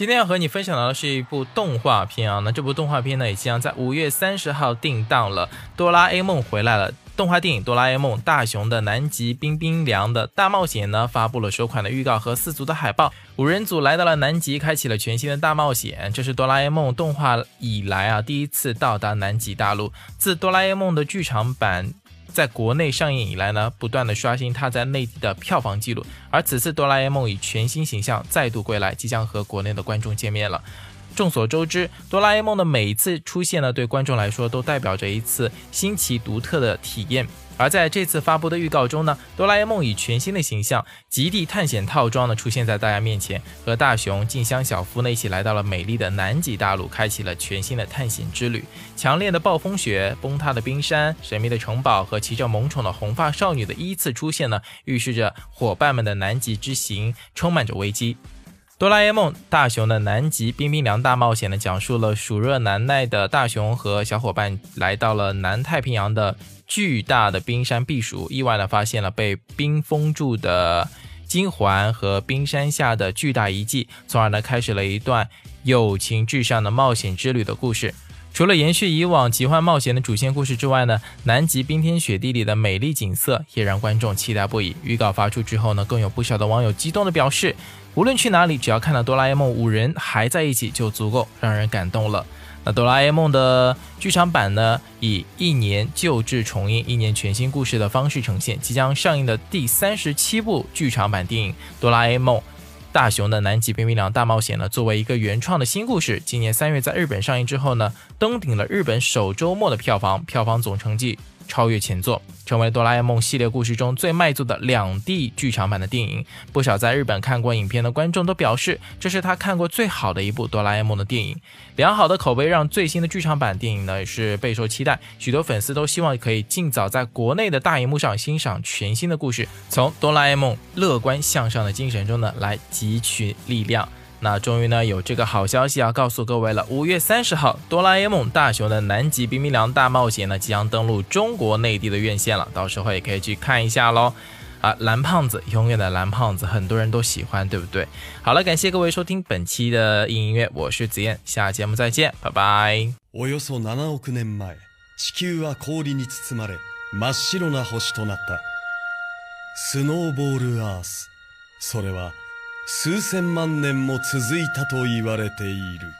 今天要和你分享到的是一部动画片啊，那这部动画片呢也即将在五月三十号定档了。哆啦 A 梦回来了，动画电影《哆啦 A 梦：大雄的南极冰冰凉的大冒险》呢发布了首款的预告和四组的海报。五人组来到了南极，开启了全新的大冒险。这是哆啦 A 梦动画以来啊第一次到达南极大陆。自哆啦 A 梦的剧场版。在国内上映以来呢，不断的刷新它在内地的票房记录。而此次哆啦 A 梦以全新形象再度归来，即将和国内的观众见面了。众所周知，哆啦 A 梦的每一次出现呢，对观众来说都代表着一次新奇独特的体验。而在这次发布的预告中呢，哆啦 A 梦以全新的形象——极地探险套装呢，出现在大家面前，和大雄、静香、小夫呢一起来到了美丽的南极大陆，开启了全新的探险之旅。强烈的暴风雪、崩塌的冰山、神秘的城堡和骑着萌宠的红发少女的依次出现呢，预示着伙伴们的南极之行充满着危机。哆啦 A 梦大雄的南极冰冰凉大冒险呢，讲述了暑热难耐的大雄和小伙伴来到了南太平洋的巨大的冰山避暑，意外的发现了被冰封住的金环和冰山下的巨大遗迹，从而呢开始了一段友情至上的冒险之旅的故事。除了延续以往奇幻冒险的主线故事之外呢，南极冰天雪地里的美丽景色也让观众期待不已。预告发出之后呢，更有不少的网友激动的表示。无论去哪里，只要看到哆啦 A 梦五人还在一起，就足够让人感动了。那哆啦 A 梦的剧场版呢，以一年旧制重映、一年全新故事的方式呈现。即将上映的第三十七部剧场版电影《哆啦 A 梦：大雄的南极冰冰凉大冒险》呢，作为一个原创的新故事，今年三月在日本上映之后呢，登顶了日本首周末的票房，票房总成绩。超越前作，成为哆啦 A 梦系列故事中最卖座的两 D 剧场版的电影。不少在日本看过影片的观众都表示，这是他看过最好的一部哆啦 A 梦的电影。良好的口碑让最新的剧场版电影呢也是备受期待，许多粉丝都希望可以尽早在国内的大荧幕上欣赏全新的故事，从哆啦 A 梦乐观向上的精神中呢来汲取力量。那终于呢有这个好消息要告诉各位了，五月三十号，哆啦 A 梦大雄的南极冰冰凉大冒险呢即将登陆中国内地的院线了，到时候也可以去看一下喽。啊，蓝胖子，永远的蓝胖子，很多人都喜欢，对不对？好了，感谢各位收听本期的音音乐，我是子燕，下节目再见，拜拜。およそ七億年前、地球は氷に包まれ、真っ白な星となった。スノーボールアース。それは。 数千万年も続いたと言われている。